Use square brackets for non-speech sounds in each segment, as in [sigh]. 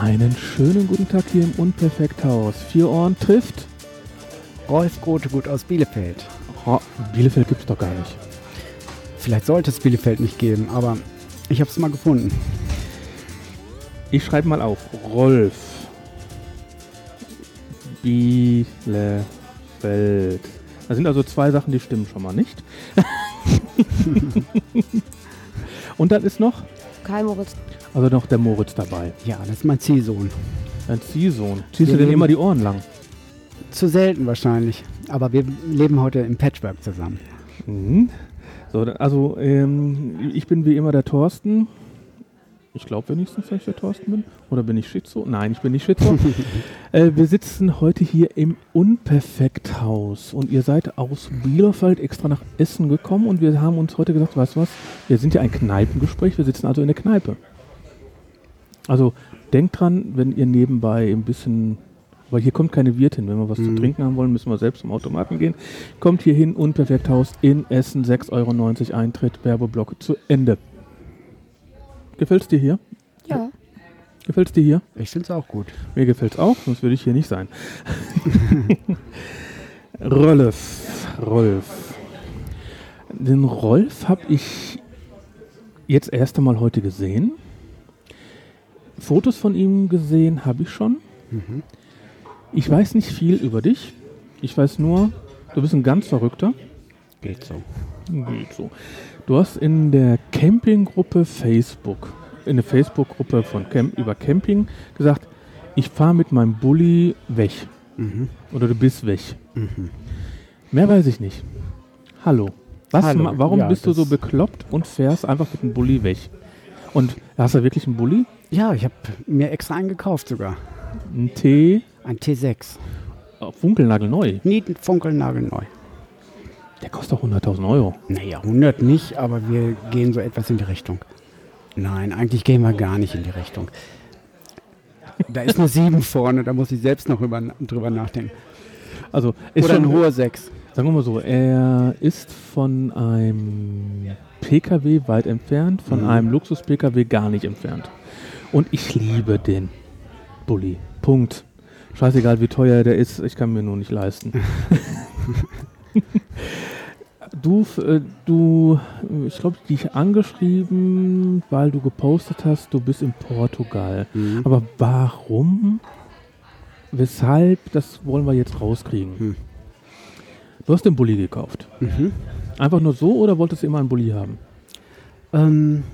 Einen schönen guten Tag hier im Unperfekthaus. Vier Ohren trifft. Rolf Grotegut aus Bielefeld. Oh, Bielefeld gibt's doch gar nicht. Vielleicht sollte es Bielefeld nicht geben, aber ich habe es mal gefunden. Ich schreibe mal auf. Rolf. Bielefeld. Da sind also zwei Sachen, die stimmen schon mal nicht. [laughs] Und dann ist noch, Kai Moritz. Also noch der Moritz dabei. Ja, das ist mein Ziehsohn. Dein Ziehsohn. Ziehst du Wir denn leben- immer die Ohren lang? Zu selten wahrscheinlich. Aber wir leben heute im Patchwork zusammen. Mhm. So, also ähm, ich bin wie immer der Thorsten. Ich glaube wenigstens, dass ich der Thorsten bin. Oder bin ich Schizo? Nein, ich bin nicht Schizo. [laughs] äh, wir sitzen heute hier im Unperfekthaus und ihr seid aus Bielefeld extra nach Essen gekommen und wir haben uns heute gesagt, weißt du was, wir sind ja ein Kneipengespräch, wir sitzen also in der Kneipe. Also denkt dran, wenn ihr nebenbei ein bisschen, weil hier kommt keine Wirtin, wenn wir was zu Mhm. trinken haben wollen, müssen wir selbst zum Automaten gehen. Kommt hier hin, Unperfekthaus in Essen, 6,90 Euro Eintritt, Werbeblock zu Ende. Gefällt's dir hier? Ja. Gefällt's dir hier? Ich finde es auch gut. Mir gefällt's auch, sonst würde ich hier nicht sein. [laughs] Rolf, Rolf. Den Rolf habe ich jetzt erst einmal heute gesehen. Fotos von ihm gesehen habe ich schon. Mhm. Ich weiß nicht viel über dich. Ich weiß nur, du bist ein ganz Verrückter. Geht so. Geht so. Du hast in der Campinggruppe Facebook, in der Facebook-Gruppe von Camp über Camping gesagt, ich fahre mit meinem Bulli weg. Mhm. Oder du bist weg. Mhm. Mehr weiß ich nicht. Hallo. Was, Hallo. warum Ja, bist du so bekloppt und fährst einfach mit dem Bulli weg? Und hast du wirklich einen Bulli? Ja, ich habe mir extra einen gekauft sogar. Ein T Ein T6. auf Funkelnagel neu. Nieten funkelnagelneu. Der kostet doch 100.000 Euro. Naja, 100 nicht, aber wir gehen so etwas in die Richtung. Nein, eigentlich gehen wir gar nicht in die Richtung. Da ist eine 7 vorne, da muss ich selbst noch über, drüber nachdenken. Also ist Oder schon, ein hoher 6. Sagen wir mal so, er ist von einem PKW weit entfernt, von Mhm. einem Luxus-PKW gar nicht entfernt. Und ich liebe den Bulli. Punkt. Scheißegal, wie teuer der ist, ich kann mir nur nicht leisten. [laughs] du, äh, du, ich glaube, dich angeschrieben, weil du gepostet hast, du bist in Portugal. Mhm. Aber warum? Weshalb? Das wollen wir jetzt rauskriegen. Hm. Du hast den Bulli gekauft. Mhm. Einfach nur so oder wolltest du immer einen Bulli haben? Ähm,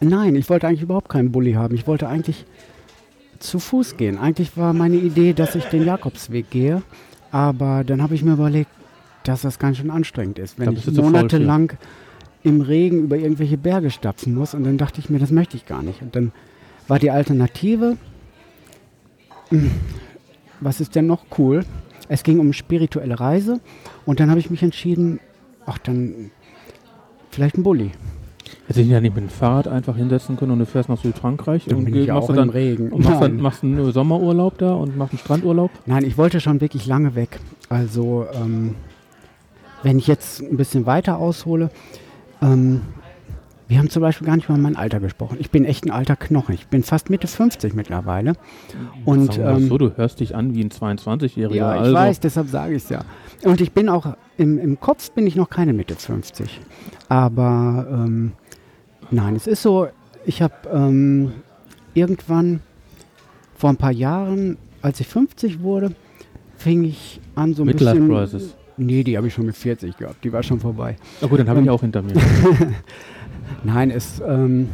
nein, ich wollte eigentlich überhaupt keinen Bulli haben. Ich wollte eigentlich zu Fuß gehen. Eigentlich war meine Idee, dass ich den Jakobsweg gehe. Aber dann habe ich mir überlegt, dass das ganz schön anstrengend ist, wenn ich monatelang im Regen über irgendwelche Berge stapfen muss. Und dann dachte ich mir, das möchte ich gar nicht. Und dann war die Alternative, hm, was ist denn noch cool? Es ging um spirituelle Reise. Und dann habe ich mich entschieden, ach, dann vielleicht ein Bulli. Hätte ich ja nicht mit dem Fahrrad einfach hinsetzen können und du fährst nach Südfrankreich Dann und machst, dann, Regen. und machst, dann, machst einen Sommerurlaub da und machst einen Strandurlaub. Nein, ich wollte schon wirklich lange weg. Also, ähm, wenn ich jetzt ein bisschen weiter aushole, ähm, wir haben zum Beispiel gar nicht mal mein Alter gesprochen. Ich bin echt ein alter Knochen. Ich bin fast Mitte 50 mittlerweile. Und, ähm, so, du hörst dich an wie ein 22-Jähriger. Ja, ich also, weiß, deshalb sage ich es ja. Und ich bin auch, im, im Kopf bin ich noch keine Mitte 50. Aber ähm, nein, es ist so, ich habe ähm, irgendwann vor ein paar Jahren, als ich 50 wurde, fing ich an so ein Midlife bisschen... Crisis. Nee, die habe ich schon mit 40 gehabt, die war schon vorbei. Na gut, dann habe ich Ähm, auch hinter mir. [laughs] Nein, es, ähm,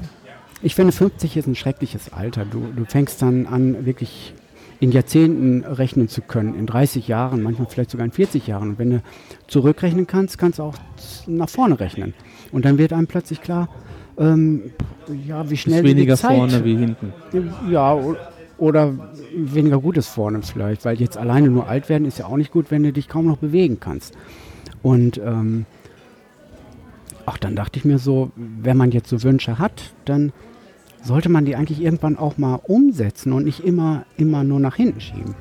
ich finde 50 ist ein schreckliches Alter. Du, du fängst dann an, wirklich in Jahrzehnten rechnen zu können, in 30 Jahren, manchmal vielleicht sogar in 40 Jahren. Und wenn du zurückrechnen kannst, kannst du auch nach vorne rechnen. Und dann wird einem plötzlich klar, ähm, ja, wie schnell Ist weniger die Zeit, vorne wie hinten. ja, oder weniger Gutes vorne vielleicht, weil jetzt alleine nur alt werden ist ja auch nicht gut, wenn du dich kaum noch bewegen kannst. Und ähm, auch dann dachte ich mir so, wenn man jetzt so Wünsche hat, dann sollte man die eigentlich irgendwann auch mal umsetzen und nicht immer, immer nur nach hinten schieben.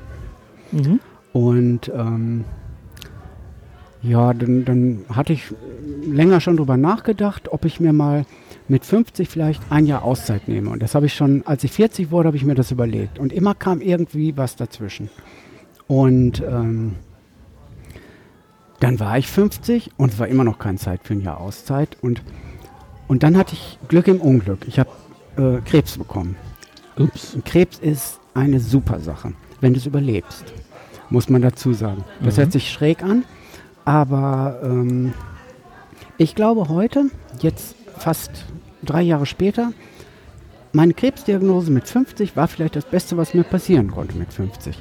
Mhm. Und ähm, Ja, dann, dann hatte ich länger schon drüber nachgedacht, ob ich mir mal mit 50 vielleicht ein Jahr Auszeit nehme. Und das habe ich schon, als ich 40 wurde, habe ich mir das überlegt. Und immer kam irgendwie was dazwischen. Und ähm, dann war ich 50 und es war immer noch keine Zeit für ein Jahr Auszeit. Und, und dann hatte ich Glück im Unglück. Ich habe äh, Krebs bekommen. Ups. Krebs ist eine super Sache, wenn du es überlebst, muss man dazu sagen. Das mhm. hört sich schräg an, aber ähm, ich glaube heute, jetzt fast drei Jahre später, meine Krebsdiagnose mit 50 war vielleicht das Beste, was mir passieren konnte mit 50.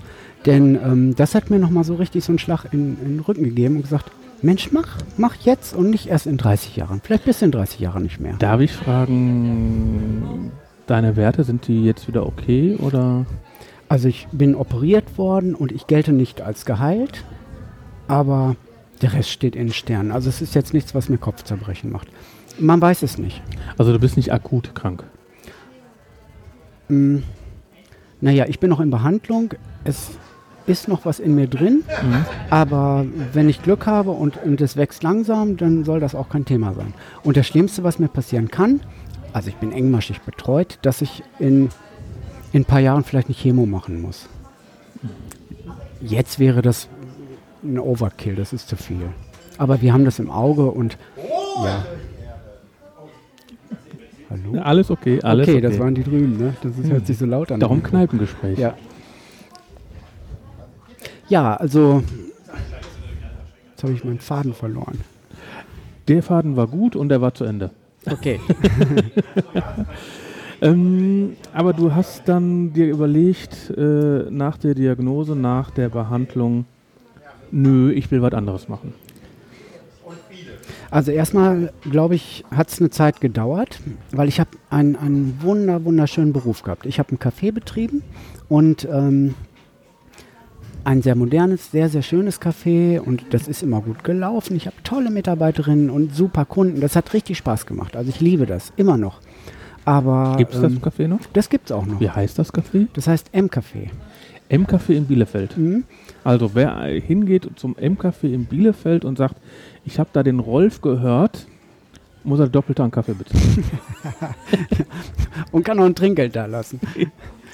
Denn ähm, das hat mir nochmal so richtig so einen Schlag in, in, den Rücken gegeben und gesagt, Mensch, mach, mach jetzt und nicht erst in 30 Jahren. Vielleicht bis in 30 Jahren nicht mehr. Darf ich fragen, deine Werte, sind die jetzt wieder okay oder? Also ich bin operiert worden und ich gelte nicht als geheilt, aber der Rest steht in den Sternen. Also es ist jetzt nichts, was mir Kopfzerbrechen macht. Man weiß es nicht. Also du bist nicht akut krank? Mm, naja, ich bin noch in Behandlung. Es ist noch was in mir drin, mhm. aber wenn ich Glück habe und, und es wächst langsam, dann soll das auch kein Thema sein. Und das Schlimmste, was mir passieren kann, also ich bin engmaschig betreut, dass ich in, in ein paar Jahren vielleicht eine Chemo machen muss. Jetzt wäre das ein Overkill, das ist zu viel. Aber wir haben das im Auge und ja. Hallo? Ja, alles okay, alles okay. Okay, das waren die drüben, ne? Das ist, hört sich so laut an. Darum Kneipengespräch. Ja. Ja, also jetzt habe ich meinen Faden verloren. Der Faden war gut und der war zu Ende. Okay. [laughs] ähm, aber du hast dann dir überlegt, äh, nach der Diagnose, nach der Behandlung, nö, ich will was anderes machen. Also erstmal, glaube ich, hat es eine Zeit gedauert, weil ich habe einen, einen wunder, wunderschönen Beruf gehabt. Ich habe einen Café betrieben und ähm, ein sehr modernes, sehr, sehr schönes Café und das ist immer gut gelaufen. Ich habe tolle Mitarbeiterinnen und super Kunden. Das hat richtig Spaß gemacht. Also ich liebe das, immer noch. Aber gibt es ähm, das Café noch? Das gibt es auch noch. Wie heißt das Café? Das heißt M-Café. M-Café in Bielefeld. Mhm. Also wer hingeht zum M-Café in Bielefeld und sagt, ich habe da den Rolf gehört, muss er doppelt an Kaffee bezahlen. [laughs] und kann auch ein Trinkgeld da lassen.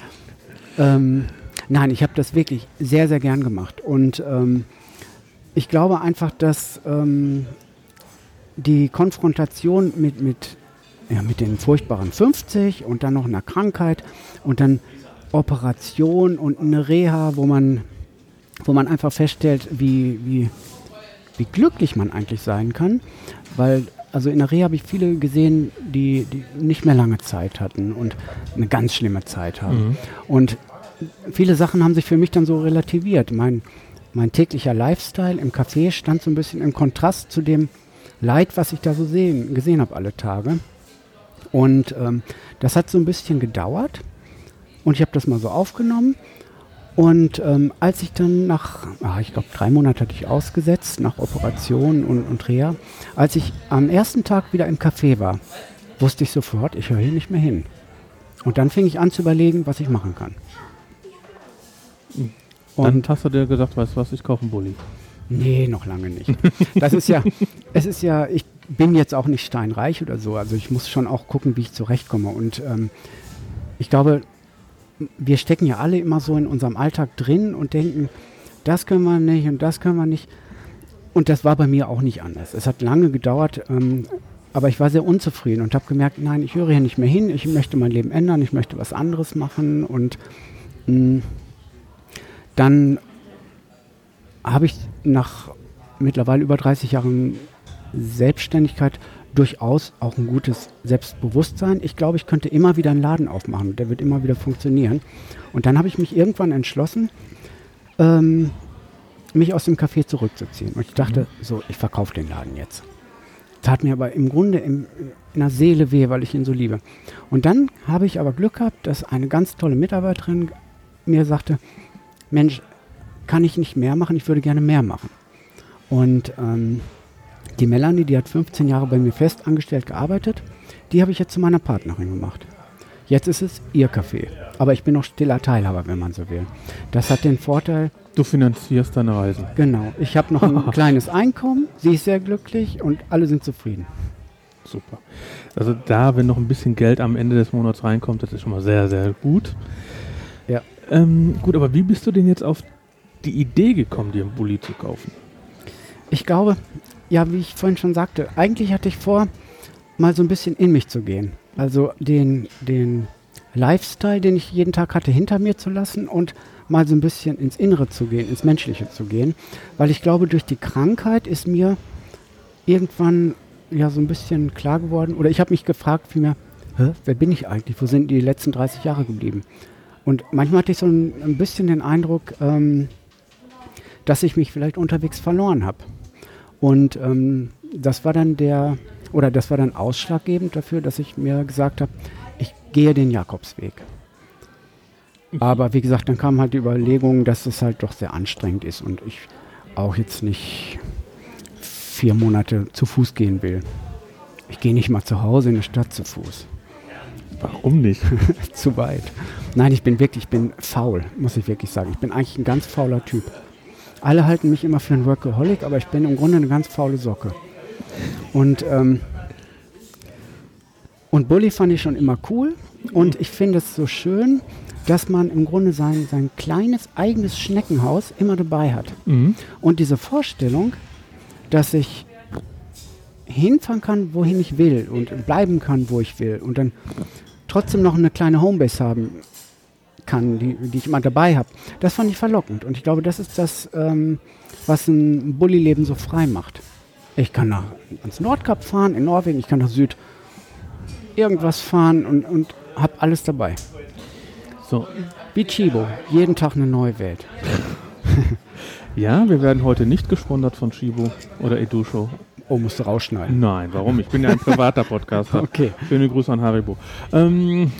[laughs] ähm, Nein, ich habe das wirklich sehr, sehr gern gemacht. Und ähm, ich glaube einfach, dass ähm, die Konfrontation mit, mit, ja, mit den furchtbaren 50 und dann noch einer Krankheit und dann Operation und eine Reha, wo man, wo man einfach feststellt, wie, wie, wie glücklich man eigentlich sein kann. Weil also in der Reha habe ich viele gesehen, die, die nicht mehr lange Zeit hatten und eine ganz schlimme Zeit haben. Mhm. Und viele Sachen haben sich für mich dann so relativiert. Mein, mein täglicher Lifestyle im Café stand so ein bisschen im Kontrast zu dem Leid, was ich da so sehen, gesehen habe alle Tage. Und ähm, das hat so ein bisschen gedauert. Und ich habe das mal so aufgenommen. Und ähm, als ich dann nach, ach, ich glaube, drei Monate hatte ich ausgesetzt, nach Operation und, und Reha, als ich am ersten Tag wieder im Café war, wusste ich sofort, ich höre hier nicht mehr hin. Und dann fing ich an zu überlegen, was ich machen kann. Und Dann hast du dir gesagt, weißt du was, ich kaufe einen Bulli. Nee, noch lange nicht. Das ist ja, [laughs] es ist ja, ich bin jetzt auch nicht steinreich oder so. Also ich muss schon auch gucken, wie ich zurechtkomme. Und ähm, ich glaube, wir stecken ja alle immer so in unserem Alltag drin und denken, das können wir nicht und das können wir nicht. Und das war bei mir auch nicht anders. Es hat lange gedauert, ähm, aber ich war sehr unzufrieden und habe gemerkt, nein, ich höre hier nicht mehr hin, ich möchte mein Leben ändern, ich möchte was anderes machen und mh, mm, dann habe ich nach mittlerweile über 30 Jahren Selbstständigkeit durchaus auch ein gutes Selbstbewusstsein. Ich glaube, ich könnte immer wieder einen Laden aufmachen. Der wird immer wieder funktionieren. Und dann habe ich mich irgendwann entschlossen, ähm, mich aus dem Café zurückzuziehen. Und ich dachte, mhm. so, ich verkaufe den Laden jetzt. Tat mir aber im Grunde im, in der Seele weh, weil ich ihn so liebe. Und dann habe ich aber Glück gehabt, dass eine ganz tolle Mitarbeiterin mir sagte, Mensch, kann ich nicht mehr machen, ich würde gerne mehr machen. Und ähm, die Melanie, die hat 15 Jahre bei mir fest angestellt gearbeitet, die habe ich jetzt zu meiner Partnerin gemacht. Jetzt ist es ihr Café, aber ich bin noch stiller Teilhaber, wenn man so will. Das hat den Vorteil, Du finanzierst deine Reisen. Genau. Ich habe noch ein [laughs] kleines Einkommen, sie ist sehr glücklich und alle sind zufrieden. Super. Also da, wenn noch ein bisschen Geld am Ende des Monats reinkommt, das ist schon mal sehr, sehr gut. Ähm, gut, aber wie bist du denn jetzt auf die Idee gekommen, dir einen Bulli zu kaufen? Ich glaube, ja, wie ich vorhin schon sagte, eigentlich hatte ich vor, mal so ein bisschen in mich zu gehen. Also den, den Lifestyle, den ich jeden Tag hatte, hinter mir zu lassen und mal so ein bisschen ins Innere zu gehen, ins Menschliche zu gehen. Weil ich glaube, durch die Krankheit ist mir irgendwann ja so ein bisschen klar geworden, oder ich habe mich gefragt vielmehr, Hä, wer bin ich eigentlich? Wo sind die letzten 30 Jahre geblieben? Und manchmal hatte ich so ein, ein bisschen den Eindruck, ähm, dass ich mich vielleicht unterwegs verloren habe. Und ähm, das war dann der, oder das war dann ausschlaggebend dafür, dass ich mir gesagt habe, ich gehe den Jakobsweg. Aber wie gesagt, dann kam halt die Überlegung, dass es halt doch sehr anstrengend ist und ich auch jetzt nicht vier Monate zu Fuß gehen will. Ich gehe nicht mal zu Hause in der Stadt zu Fuß. Warum nicht? [laughs] zu weit. Nein, ich bin wirklich, ich bin faul, muss ich wirklich sagen. Ich bin eigentlich ein ganz fauler Typ. Alle halten mich immer für einen Workaholic, aber ich bin im Grunde eine ganz faule Socke. Und, ähm, und Bully fand ich schon immer cool. Und ich finde es so schön, dass man im Grunde sein, sein kleines eigenes Schneckenhaus immer dabei hat. Mhm. Und diese Vorstellung, dass ich hinfahren kann, wohin ich will und bleiben kann, wo ich will und dann trotzdem noch eine kleine Homebase haben kann, die, die ich immer dabei habe, das fand ich verlockend. Und ich glaube, das ist das, ähm, was ein Bulli-Leben so frei macht. Ich kann nach, ans Nordkap fahren, in Norwegen, ich kann nach Süd irgendwas fahren und, und habe alles dabei. So, Wie Chibo, jeden Tag eine neue Welt. [laughs] ja, wir werden heute nicht gesponsert von Shibo oder Edusho. Oh, musst du rausschneiden. Nein, warum? Ich bin ja ein [laughs] privater Podcaster. Okay. Schöne Grüße an Haribo. Ähm,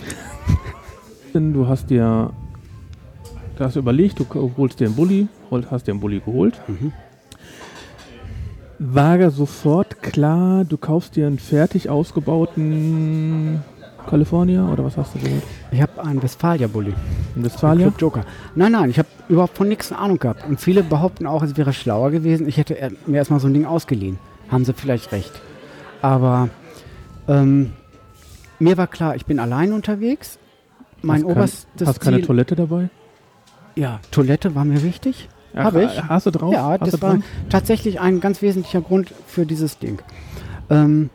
denn du hast dir, du hast überlegt, du holst dir einen Bulli, hast dir einen Bulli geholt. Mhm. War sofort klar, du kaufst dir einen fertig ausgebauten California oder was hast du geholt? Ich habe einen Westfalia-Bulli. Ein Westfalia? Club Joker. Nein, nein, ich habe überhaupt von nichts eine Ahnung gehabt. Und viele behaupten auch, es wäre schlauer gewesen, ich hätte mir erstmal so ein Ding ausgeliehen. Haben sie vielleicht recht. Aber ähm, mir war klar, ich bin allein unterwegs. Mein Hast kein- oberstes Hast keine Ziel, Toilette dabei? ja, Toilette war mir wichtig. Ja, Hab ich. Hast du drauf? Ja, hast das war dran? tatsächlich ein ganz wesentlicher Grund für dieses Ding. Ähm,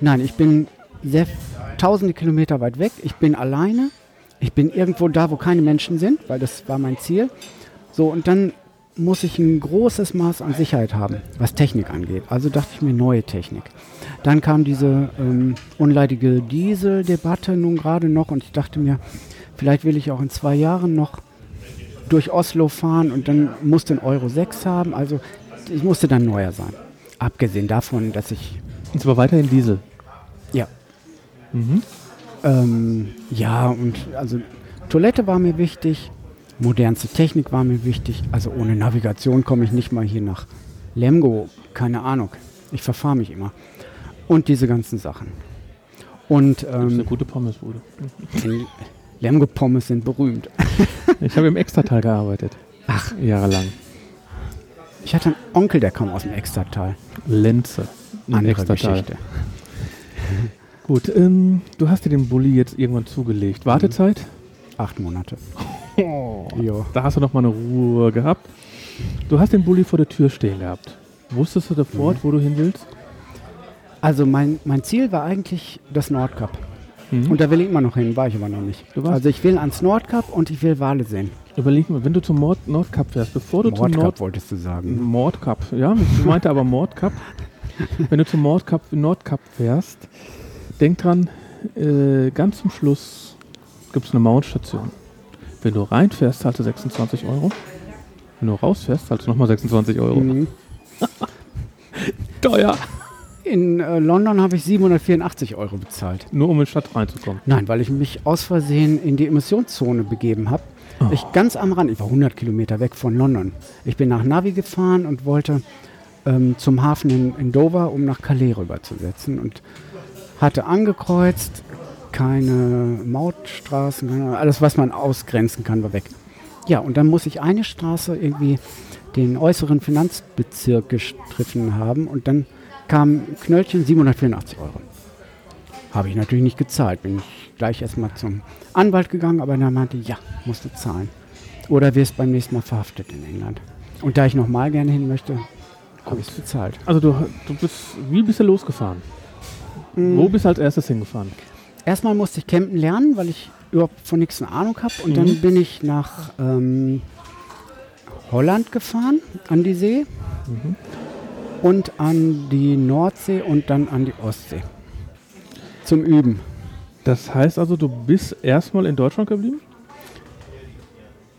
nein, ich bin sehr tausende Kilometer weit weg. Ich bin alleine. Ich bin irgendwo da, wo keine Menschen sind, weil das war mein Ziel. So, und dann muss ich ein großes Maß an Sicherheit haben, was Technik angeht. Also dachte ich mir neue Technik. Dann kam diese ähm, unleidige Diesel-Debatte nun gerade noch und ich dachte mir, vielleicht will ich auch in zwei Jahren noch durch Oslo fahren und dann musste ein Euro 6 haben. Also ich musste dann neuer sein. Abgesehen davon, dass ich Und zwar weiterhin Diesel. ja Mhm. ähm, ja und also Toilette war mir wichtig, modernste Technik war mir wichtig. Also ohne Navigation komme ich nicht mal hier nach Lemgo, keine Ahnung. Ich verfahre mich immer. Und diese ganzen Sachen. Und Das ist eine ähm, gute Pommesbude. Lemgo Pommes sind berühmt. [laughs] Ich habe im Extratal gearbeitet. Ach. Jahrelang. Ich hatte einen Onkel, der kam aus dem Extratal. Lenze. Andere Extratal. Geschichte. Gut, ähm, du hast dir den Bulli jetzt irgendwann zugelegt. Wartezeit? Acht Monate. Jo. Da hast du noch mal eine Ruhe gehabt. Du hast den Bulli vor der Tür stehen gehabt. Wusstest du sofort, wo du hin willst? Also mein, mein Ziel war eigentlich das Nordkap. Mhm. Und da will ich immer noch hin, war ich aber noch nicht. Also ich will ans Nordkap und ich will Wale sehen. Überleg mal, wenn du zum Mord Nordkap fährst, bevor du zum Nordkap Nord wolltest du sagen. Mordkap, ja, ich meinte aber Mordkap. [laughs] Wenn du zum Mordkap, Nordkap fährst, denk dran, äh, ganz zum Schluss gibt es eine Mount-Station. Wenn du reinfährst, zahlst du 26 Euro. Wenn du rausfährst, zahlst du nochmal 26 Euro. Mhm. [laughs] Teuer. In äh, London habe ich 784 Euro bezahlt. Nur um in die Stadt reinzukommen. Nein, weil ich mich aus Versehen in die Emissionszone begeben habe. Oh. Ich ganz am Rand, ich war 100 Kilometer weg von London. Ich bin nach Navi gefahren und wollte ähm, zum Hafen in, in Dover, um nach Calais rüberzusetzen. Und hatte angekreuzt, keine Mautstraßen, alles, was man ausgrenzen kann, war weg. Ja, und dann muss ich eine Straße irgendwie den äußeren Finanzbezirk gestriffen haben und dann kam Knöllchen 784 Euro. Habe ich natürlich nicht gezahlt. Bin ich gleich erstmal zum Anwalt gegangen, aber der meinte, ja, musst du zahlen. Oder wirst beim nächsten Mal verhaftet in England. Und da ich nochmal gerne hin möchte, habe ich es bezahlt. Also du, du bist, wie bist du losgefahren? Mhm. Wo bist du als erstes hingefahren? Erstmal musste ich campen lernen, weil ich überhaupt von nichts eine Ahnung habe. Und Mhm. dann bin ich nach ähm, Holland gefahren, an die See. Mhm. Und an die Nordsee und dann an die Ostsee. Zum Üben. Das heißt also, du bist erstmal in Deutschland geblieben?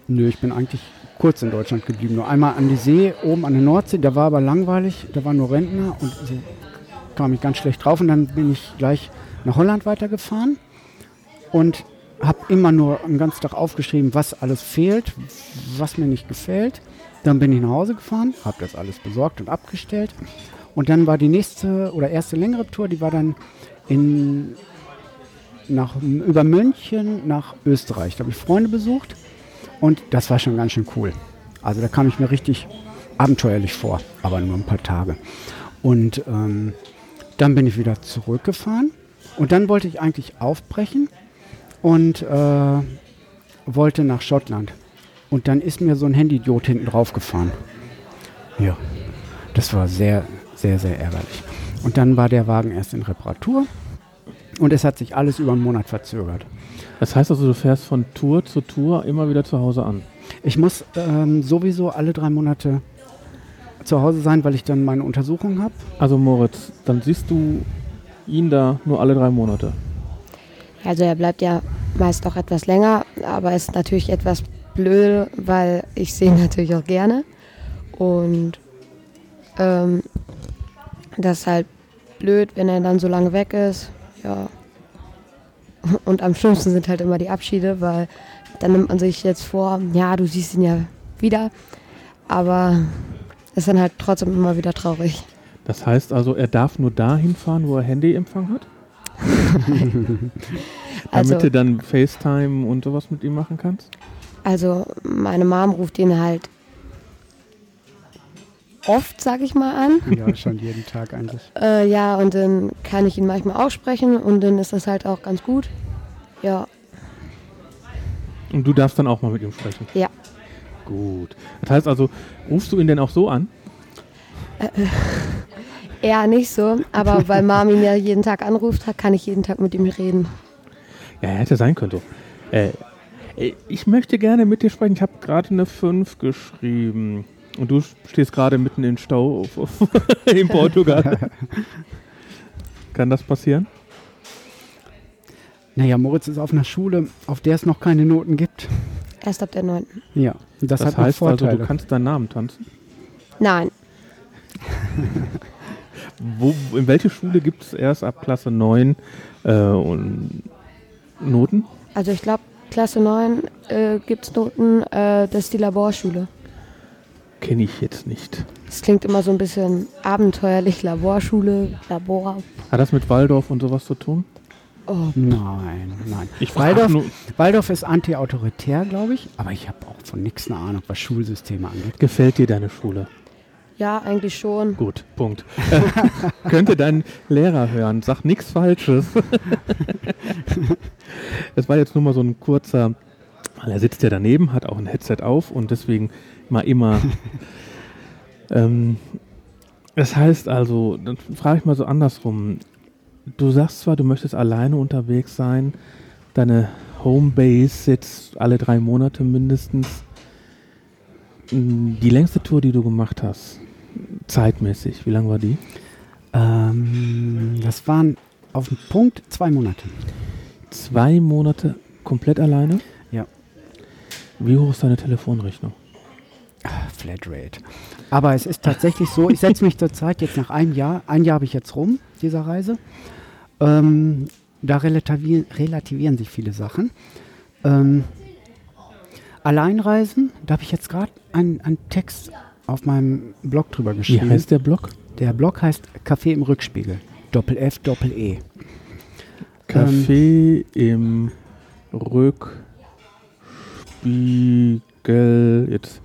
Nö, ich bin eigentlich kurz in Deutschland geblieben. Nur einmal an die See, oben an der Nordsee. Da war aber langweilig. Da waren nur Rentner und so kam ich ganz schlecht drauf. Und dann bin ich gleich nach Holland weitergefahren und habe immer nur den ganzen Tag aufgeschrieben, was alles fehlt, was mir nicht gefällt. Dann bin ich nach Hause gefahren, habe das alles besorgt und abgestellt. Und dann war die nächste oder erste längere Tour, die war dann in, nach, über München nach Österreich. Da habe ich Freunde besucht und das war schon ganz schön cool. Also da kam ich mir richtig abenteuerlich vor, aber nur ein paar Tage. Und ähm, dann bin ich wieder zurückgefahren und dann wollte ich eigentlich aufbrechen und äh, wollte nach Schottland. Und dann ist mir so ein Handy-Idiot hinten drauf gefahren. Ja, das war sehr, sehr, sehr ärgerlich. Und dann war der Wagen erst in Reparatur und es hat sich alles über einen Monat verzögert. Das heißt also, du fährst von Tour zu Tour immer wieder zu Hause an. Ich muss ähm, sowieso alle drei Monate zu Hause sein, weil ich dann meine Untersuchung habe. Also Moritz, dann siehst du ihn da nur alle drei Monate. Also er bleibt ja meist auch etwas länger, aber ist natürlich etwas blöd, weil ich sehe ihn natürlich auch gerne. Und ähm, das ist halt blöd, wenn er dann so lange weg ist. Ja. Und am schlimmsten sind halt immer die Abschiede, weil dann nimmt man sich jetzt vor, ja, du siehst ihn ja wieder. Aber ist dann halt trotzdem immer wieder traurig. Das heißt also, er darf nur dahin fahren, wo er Handyempfang hat? [laughs] Also- Damit du dann FaceTime und sowas mit ihm machen kannst? Also meine Mom ruft ihn halt oft, sag ich mal, an. Ja, schon jeden Tag eigentlich. [laughs] Äh, ja, und dann kann ich ihn manchmal auch sprechen und dann ist das halt auch ganz gut. Ja, Und du darfst dann auch mal mit ihm sprechen? Ja. Gut. Das heißt also, rufst du ihn denn auch so an? Eher nicht so, aber [laughs] weil ihn ja jeden Tag anruft, kann ich jeden Tag mit ihm reden. Ja, hätte sein können so. Äh, ich möchte gerne mit dir sprechen. Ich habe gerade eine 5 geschrieben. Und du stehst gerade mitten in Stau auf, auf [laughs] in Portugal. [laughs] Kann das passieren? Naja, Moritz ist auf einer Schule, auf der es noch keine Noten gibt. Erst ab der 9. Ja, das, Das, heißt also, Vorteile. du kannst deinen Namen tanzen. Nein, Wo, in welche Schule gibt es erst ab Klasse 9 äh, und Noten? also ich glaube, Klasse 9 äh, gibt es Noten, äh, das ist die Laborschule. Kenne ich jetzt nicht. Das klingt immer so ein bisschen abenteuerlich, Laborschule, Labor. Hat das mit Waldorf und sowas zu tun? Oh, Nein, nein. Ich frage Waldorf, Waldorf ist anti-autoritär, glaube ich, aber ich habe auch von nichts eine Ahnung, was Schulsysteme angeht. gefällt dir deine Schule? Ja, eigentlich schon. Gut, Punkt. [laughs] Könnte dein Lehrer hören, sag nichts Falsches. [laughs] das war jetzt nur mal so ein kurzer, weil er sitzt ja daneben, hat auch ein Headset auf und deswegen mal immer. [laughs] ähm, das heißt also, dann frage ich mal so andersrum. Du sagst zwar, du möchtest alleine unterwegs sein, deine Homebase jetzt alle drei Monate mindestens. Mm, Die längste Tour, die du gemacht hast, zeitmäßig, wie lang war die? Ähm, das waren auf den Punkt zwei Monate. Zwei Monate komplett alleine? Ja. Wie hoch ist deine Telefonrechnung? Flatrate. Aber es ist tatsächlich so, ich setze mich zurzeit jetzt nach einem Jahr, ein Jahr habe ich jetzt rum, dieser Reise. Ähm, da relativieren, relativieren sich viele Sachen. Ähm, Alleinreisen, da habe ich jetzt gerade einen, einen Text auf meinem Blog drüber Wie geschrieben. heißt der Blog? Der Blog heißt Café im Rückspiegel. Doppel F, Doppel E. Kaffee im Rückspiegel. Jetzt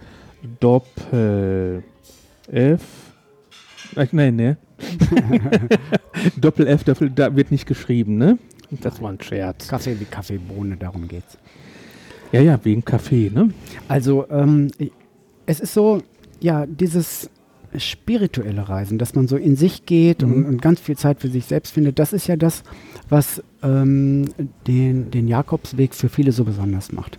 Doppel F. Ach, nein, ne? [laughs] Doppel F, Doppel, da wird nicht geschrieben, ne? Das war ein Scherz. Kaffee wie Kaffeebohne, darum geht's. Ja, ja, wegen Kaffee, ne? Also, ähm, es ist so, ja, dieses spirituelle Reisen, dass man so in sich geht Mhm. und, und ganz viel Zeit für sich selbst findet, das ist ja das, was ähm, den, den Jakobsweg für viele so besonders macht.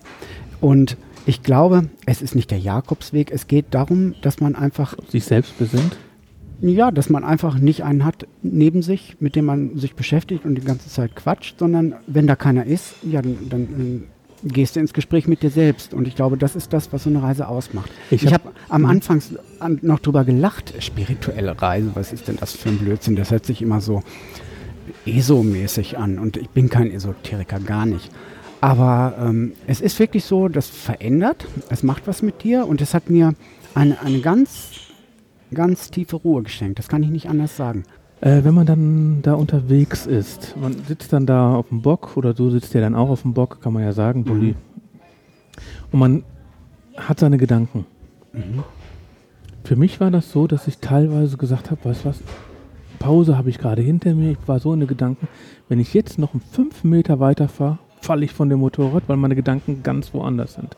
Und ich glaube, es ist nicht der Jakobsweg, es geht darum, dass man einfach Sich selbst besinnt. ja, dass man einfach nicht einen hat neben sich, mit dem man sich beschäftigt und die ganze Zeit quatscht, sondern wenn da keiner ist, ja, dann, dann gehst du ins Gespräch mit dir selbst. Und ich glaube, das ist das, was so eine Reise ausmacht. Ich Ich hab- habe am Mhm. Anfang an, noch drüber gelacht. Spirituelle Reise, was ist denn das für ein Blödsinn? Das hört sich immer so ESO-mäßig an. Und ich bin kein Esoteriker, gar nicht. Aber ähm, es ist wirklich so, das verändert, es macht was mit dir und es hat mir eine, eine ganz, ganz tiefe Ruhe geschenkt. Das kann ich nicht anders sagen. Äh, wenn man dann da unterwegs ist, man sitzt dann da auf dem Bock oder du sitzt ja dann auch auf dem Bock, kann man ja sagen, Bulli. Und man hat seine Gedanken. Für mich war das so, dass ich teilweise gesagt habe, weißt du was, Pause habe ich gerade hinter mir, ich war so in den Gedanken, wenn ich jetzt noch fünf Meter weiter fahre, falle ich von dem Motorrad, weil meine Gedanken ganz woanders sind.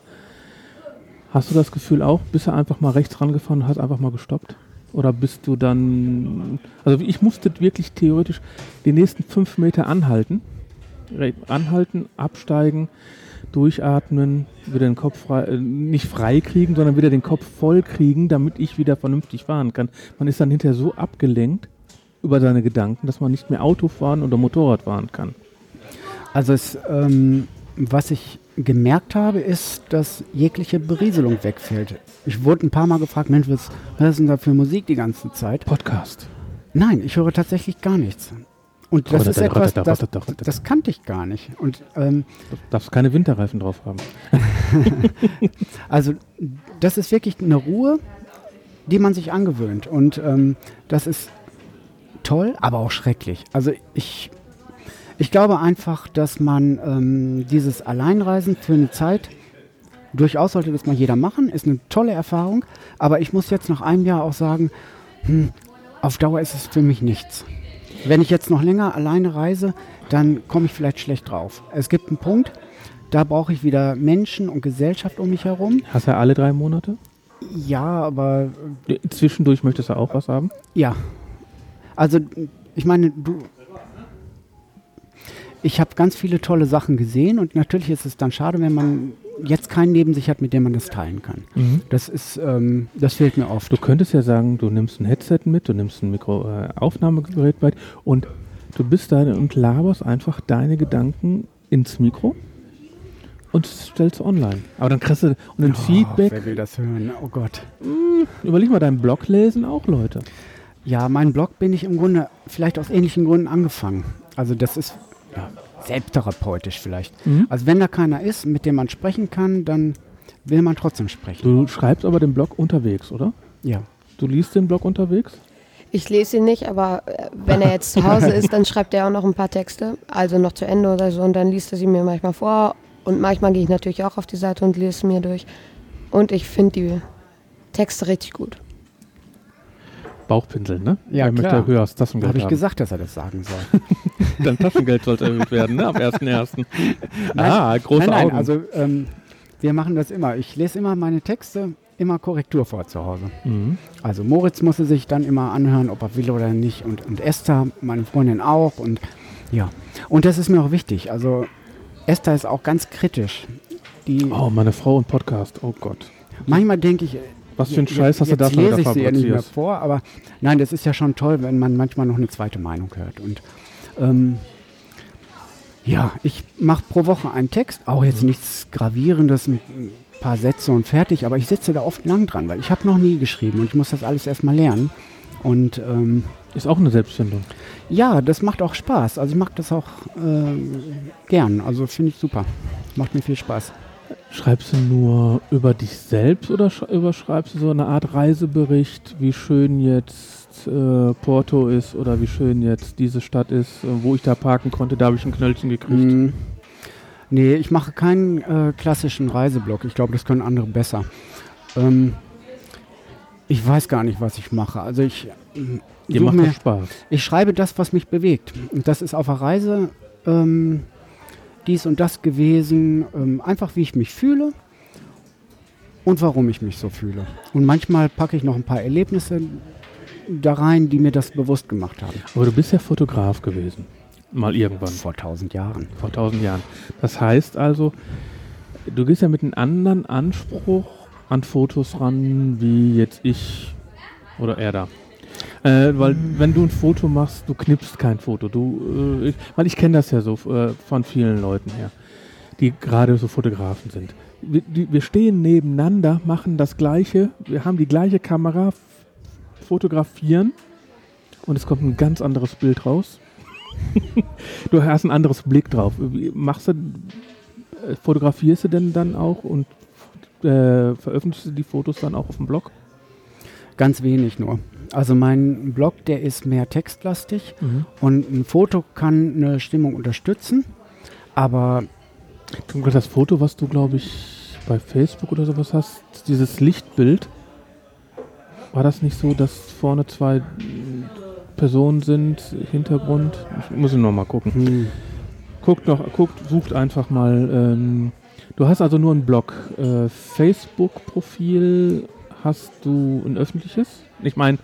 Hast du das Gefühl auch, bist du einfach mal rechts rangefahren und hast einfach mal gestoppt? Oder bist du dann, also ich musste wirklich theoretisch die nächsten fünf Meter anhalten, anhalten, absteigen, durchatmen, wieder den Kopf frei, äh, nicht frei kriegen, sondern wieder den Kopf voll kriegen, damit ich wieder vernünftig fahren kann. Man ist dann hinterher so abgelenkt über seine Gedanken, dass man nicht mehr Auto fahren oder Motorrad fahren kann. Also es, ähm, was ich gemerkt habe, ist, dass jegliche Berieselung wegfällt. Ich wurde ein paar Mal gefragt, Mensch, was hörst du denn da für Musik die ganze Zeit? Podcast. Nein, ich höre tatsächlich gar nichts. Und das ist etwas, das, das kannte ich gar nicht. Und ähm, Du darfst keine Winterreifen drauf haben. [laughs] also das ist wirklich eine Ruhe, die man sich angewöhnt. Und ähm, das ist toll, aber auch schrecklich. Also ich, ich glaube einfach, dass man ähm, dieses Alleinreisen für eine Zeit durchaus sollte das mal jeder machen, ist eine tolle Erfahrung. Aber ich muss jetzt nach einem Jahr auch sagen, hm, auf Dauer ist es für mich nichts. Wenn ich jetzt noch länger alleine reise, dann komme ich vielleicht schlecht drauf. Es gibt einen Punkt, da brauche ich wieder Menschen und Gesellschaft um mich herum. Hast du ja alle drei Monate? Ja, aber Zwischendurch möchtest du auch was haben? ja. Also ich meine, du. Ich habe ganz viele tolle Sachen gesehen und natürlich ist es dann schade, wenn man jetzt keinen neben sich hat, mit dem man das teilen kann. Das ist, ähm, das fehlt mir oft. Du könntest ja sagen, du nimmst ein Headset mit, du nimmst ein Mikroaufnahmegerät äh, mit und du bist da und laberst einfach deine Gedanken ins Mikro und stellst online. Aber dann kriegst du und ein Oh, Feedback. Wer will das hören? Oh Gott. Überleg mal, deinen Blog lesen auch Leute. Ja, meinen Blog bin ich im Grunde vielleicht aus ähnlichen Gründen angefangen. Also das ist ja, selbsttherapeutisch vielleicht. Mhm. Also wenn da keiner ist, mit dem man sprechen kann, dann will man trotzdem sprechen. Du schreibst aber den Blog unterwegs, oder? Ja. Du liest den Blog unterwegs? Ich lese ihn nicht, aber äh, wenn er jetzt zu Hause [laughs] ist, dann schreibt er auch noch ein paar Texte, also noch zu Ende oder so, und dann liest er sie mir manchmal vor. Und manchmal gehe ich natürlich auch auf die Seite und lese mir durch. Und ich finde die Texte richtig gut. Bauchpinsel, ne? Ja, Wer klar. möchte höheres Taschengeld Habe ich haben. gesagt, dass er das sagen soll. [laughs] Dein Taschengeld sollte erhöht werden, ne? Am 1.1. ah, große nein, nein, Augen. also ähm, wir machen das immer. Ich lese immer meine Texte, immer Korrektur vor zu Hause. mhm. Also Moritz musste sich dann immer anhören, ob er will oder nicht. Und, und Esther, meine Freundin auch. Und ja. Und das ist mir auch wichtig. Also Esther ist auch ganz kritisch. Die, Oh, meine Frau und Podcast. Oh Gott. Manchmal denke ich, Was für ein Scheiß hast du da schon wieder lese ich sie ja nicht mehr vor, aber nein, das ist ja schon toll, wenn man manchmal noch eine zweite Meinung hört. Und ähm, ja, ich mache pro Woche einen Text, auch jetzt nichts Gravierendes ein paar Sätze und fertig, aber ich sitze da oft lang dran, weil ich habe noch nie geschrieben und ich muss das alles erstmal lernen. Und ähm, Ist auch eine Selbstfindung. ja, das macht auch Spaß. Also ich mag das auch ähm, gern. Also finde ich super. Macht mir viel Spaß. Schreibst du nur über dich selbst oder sch überschreibst du so eine Art Reisebericht, wie schön jetzt äh, Porto ist oder wie schön jetzt diese Stadt ist, äh, wo ich da parken konnte, da habe ich ein Knöllchen gekriegt. Mm. Nee, ich mache keinen äh, klassischen Reiseblog. Ich glaube, das können andere besser. Ähm, ich weiß gar nicht, was ich mache. Also ich, Dir macht mir, Spaß. ich schreibe das, was mich bewegt. Und das ist auf der Reise ähm, dies und das gewesen. Ähm, einfach, wie ich mich fühle und warum ich mich so fühle. Und manchmal packe ich noch ein paar Erlebnisse da rein, die mir das bewusst gemacht haben. Aber du bist ja Fotograf gewesen. Mal irgendwann. Vor tausend Jahren. Vor tausend Jahren. Das heißt also, du gehst ja mit einem anderen Anspruch an Fotos ran, wie jetzt ich oder er da. Äh, weil wenn du ein Foto machst, du knippst kein Foto. Du, äh, ich, weil ich kenne das ja so äh, von vielen Leuten her, die gerade so Fotografen sind. Wir, die, wir stehen nebeneinander, machen das Gleiche, wir haben die gleiche Kamera, fotografieren und es kommt ein ganz anderes Bild raus. [laughs] du hast ein anderes Blick drauf. Machst du, äh, fotografierst du denn dann auch und äh, veröffentlichst du die Fotos dann auch auf dem Blog? Ganz wenig nur. Also mein Blog, der ist mehr textlastig und ein Foto kann eine Stimmung unterstützen, aber Du, Das Foto, was du, glaube ich, bei Facebook oder sowas hast, dieses Lichtbild, war das nicht so, dass vorne zwei Personen sind, Hintergrund? Ich muss noch mal gucken. hm, Guckt noch, guckt, sucht einfach mal. Ähm, du hast also nur einen Blog. Äh, Facebook-Profil hast du ein öffentliches? Ich meine,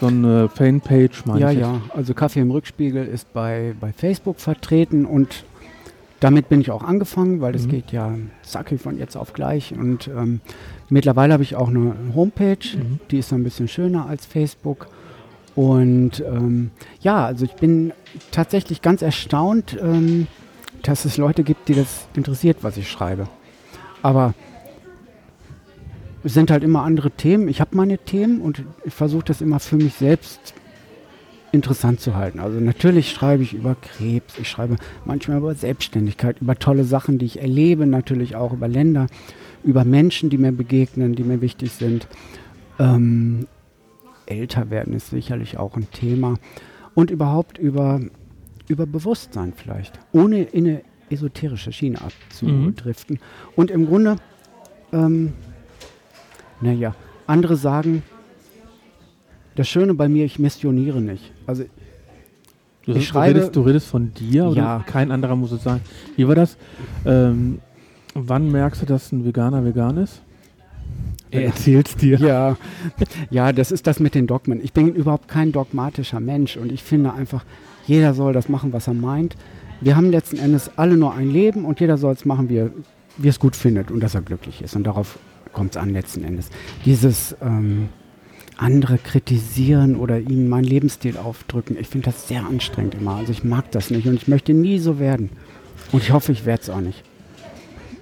so eine Fanpage, meine ja, ich. ja. Also Kaffee im Rückspiegel ist bei, bei Facebook vertreten und damit bin ich auch angefangen, weil das Mhm. geht ja zackig von jetzt auf gleich. Und ähm, mittlerweile habe ich auch eine Homepage, Mhm. die ist ein bisschen schöner als Facebook. Und ähm, ja, also ich bin tatsächlich ganz erstaunt, ähm, dass es Leute gibt, die das interessiert, was ich schreibe. Aber es sind halt immer andere Themen. Ich habe meine Themen und ich versuche das immer für mich selbst interessant zu halten. Also natürlich schreibe ich über Krebs, ich schreibe manchmal über Selbstständigkeit, über tolle Sachen, die ich erlebe, natürlich auch über Länder, über Menschen, die mir begegnen, die mir wichtig sind. Ähm, älter werden ist sicherlich auch ein Thema. Und überhaupt über, über Bewusstsein vielleicht, ohne in eine esoterische Schiene abzudriften. Und im Grunde, ähm, naja, andere sagen, das Schöne bei mir, ich missioniere nicht. Also Du, Ich du schreibe- redest, du redest von dir oder Ja. kein anderer muss es sein. Wie war das? Ähm, wann merkst du, dass ein Veganer vegan ist? Er Ja. erzählt's dir. Ja, [laughs] ja, das ist das mit den Dogmen. Ich bin überhaupt kein dogmatischer Mensch und ich finde einfach, jeder soll das machen, was er meint. Wir haben letzten Endes alle nur ein Leben und jeder soll es machen, wie er, wie er es gut findet und dass er glücklich ist. Und darauf kommt es an letzten Endes. Dieses ähm, andere kritisieren oder ihnen meinen Lebensstil aufdrücken, ich finde das sehr anstrengend immer. Also ich mag das nicht und ich möchte nie so werden. Und ich hoffe, ich werde es auch nicht.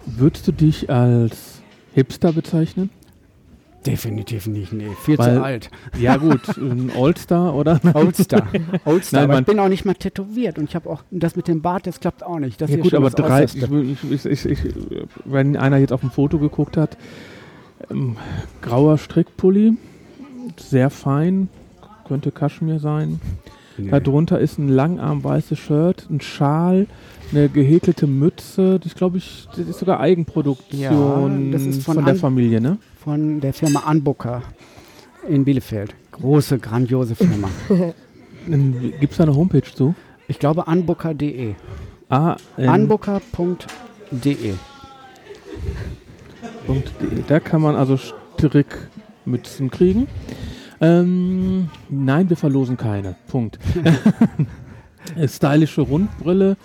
Würdest du dich als Hipster bezeichnen? Definitiv nicht, nee. Viel Weil- zu alt. Ja gut, ein [laughs] Oldstar oder? Oldstar. [laughs] Oldstar. Nein, aber ich bin auch nicht mal tätowiert und ich habe auch das mit dem Bart, das klappt auch nicht. Das ja gut, aber drei, ich, ich, ich, wenn einer jetzt auf ein Foto geguckt hat, ähm, grauer Strickpulli, sehr fein, könnte Kaschmir sein. Nee. Darunter ist ein langarm weißes Shirt, ein Schal, eine gehäkelte Mütze. Das glaube ich, das ist sogar Eigenproduktion Ja, das ist von der An- Familie, ne? Von der Firma Anbooker in Bielefeld. Große, grandiose Firma. [laughs] Gibt es da eine Homepage zu? ich glaube anbooker.de. A N Anbooker.de. www.strickmützen.de. Da kann man also Strickmützen kriegen. Ähm, nein, wir verlosen keine. Punkt. [laughs] Äh, Stylische Rundbrille,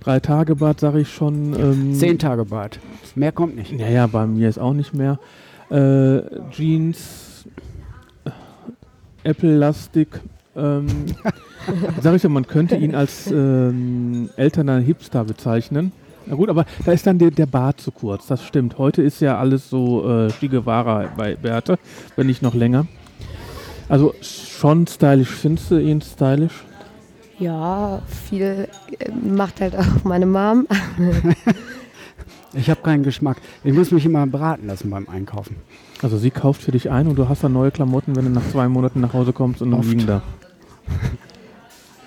drei Tage Bad, sage ich schon. Ähm, Zehn Tage Bart. Mehr kommt nicht. Ja, ja, bei mir ist auch nicht mehr. Äh, Jeans, äh, Apple-lastig. Ähm, [laughs] sag ich ja, man könnte ihn als ähm, elterner Hipster bezeichnen. Na gut, aber da ist dann der, der Bart zu kurz, das stimmt. Heute ist ja alles so äh, Che Guevara bei Bärte, wenn nicht noch länger. Also schon stylisch. Findest du ihn stylisch? Ja, viel äh, macht halt auch meine Mom. Ich habe keinen Geschmack. Ich muss mich immer beraten lassen beim Einkaufen. Also sie kauft für dich ein und du hast dann neue Klamotten, wenn du nach zwei Monaten nach Hause kommst und dann liegen da.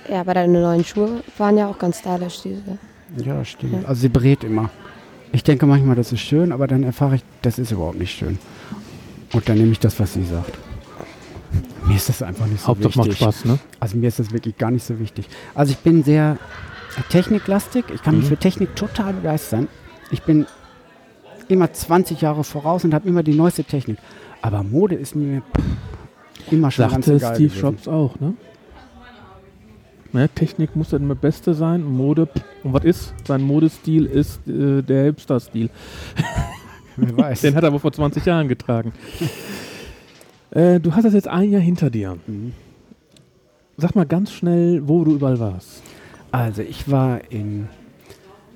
Ja, aber deine neuen Schuhe waren ja auch ganz stylisch, diese. Ja, stimmt. Also sie berät immer. Ich denke manchmal, das ist schön, aber dann erfahre ich, das ist überhaupt nicht schön. Und dann nehme ich das, was sie sagt. Mir ist das einfach nicht so Hauptsache macht wichtig. Spaß, ne? Also mir ist das wirklich gar nicht so wichtig. Also ich bin sehr techniklastig. Ich kann mich Mhm. für Technik total begeistern. Ich bin immer 20 Jahre voraus und habe immer die neueste Technik. Aber Mode ist mir pff, immer schon ganz Sagte egal Steve gewesen. Jobs auch, ne? Ne, Technik muss dann immer Beste sein, Mode. Und was ist? Sein Modestil ist äh, der Hipster-Stil. Wer weiß. [laughs] Den hat er aber vor 20 Jahren getragen. äh, du hast das jetzt ein Jahr hinter dir. Mhm. Sag mal ganz schnell, wo du überall warst. Also ich war in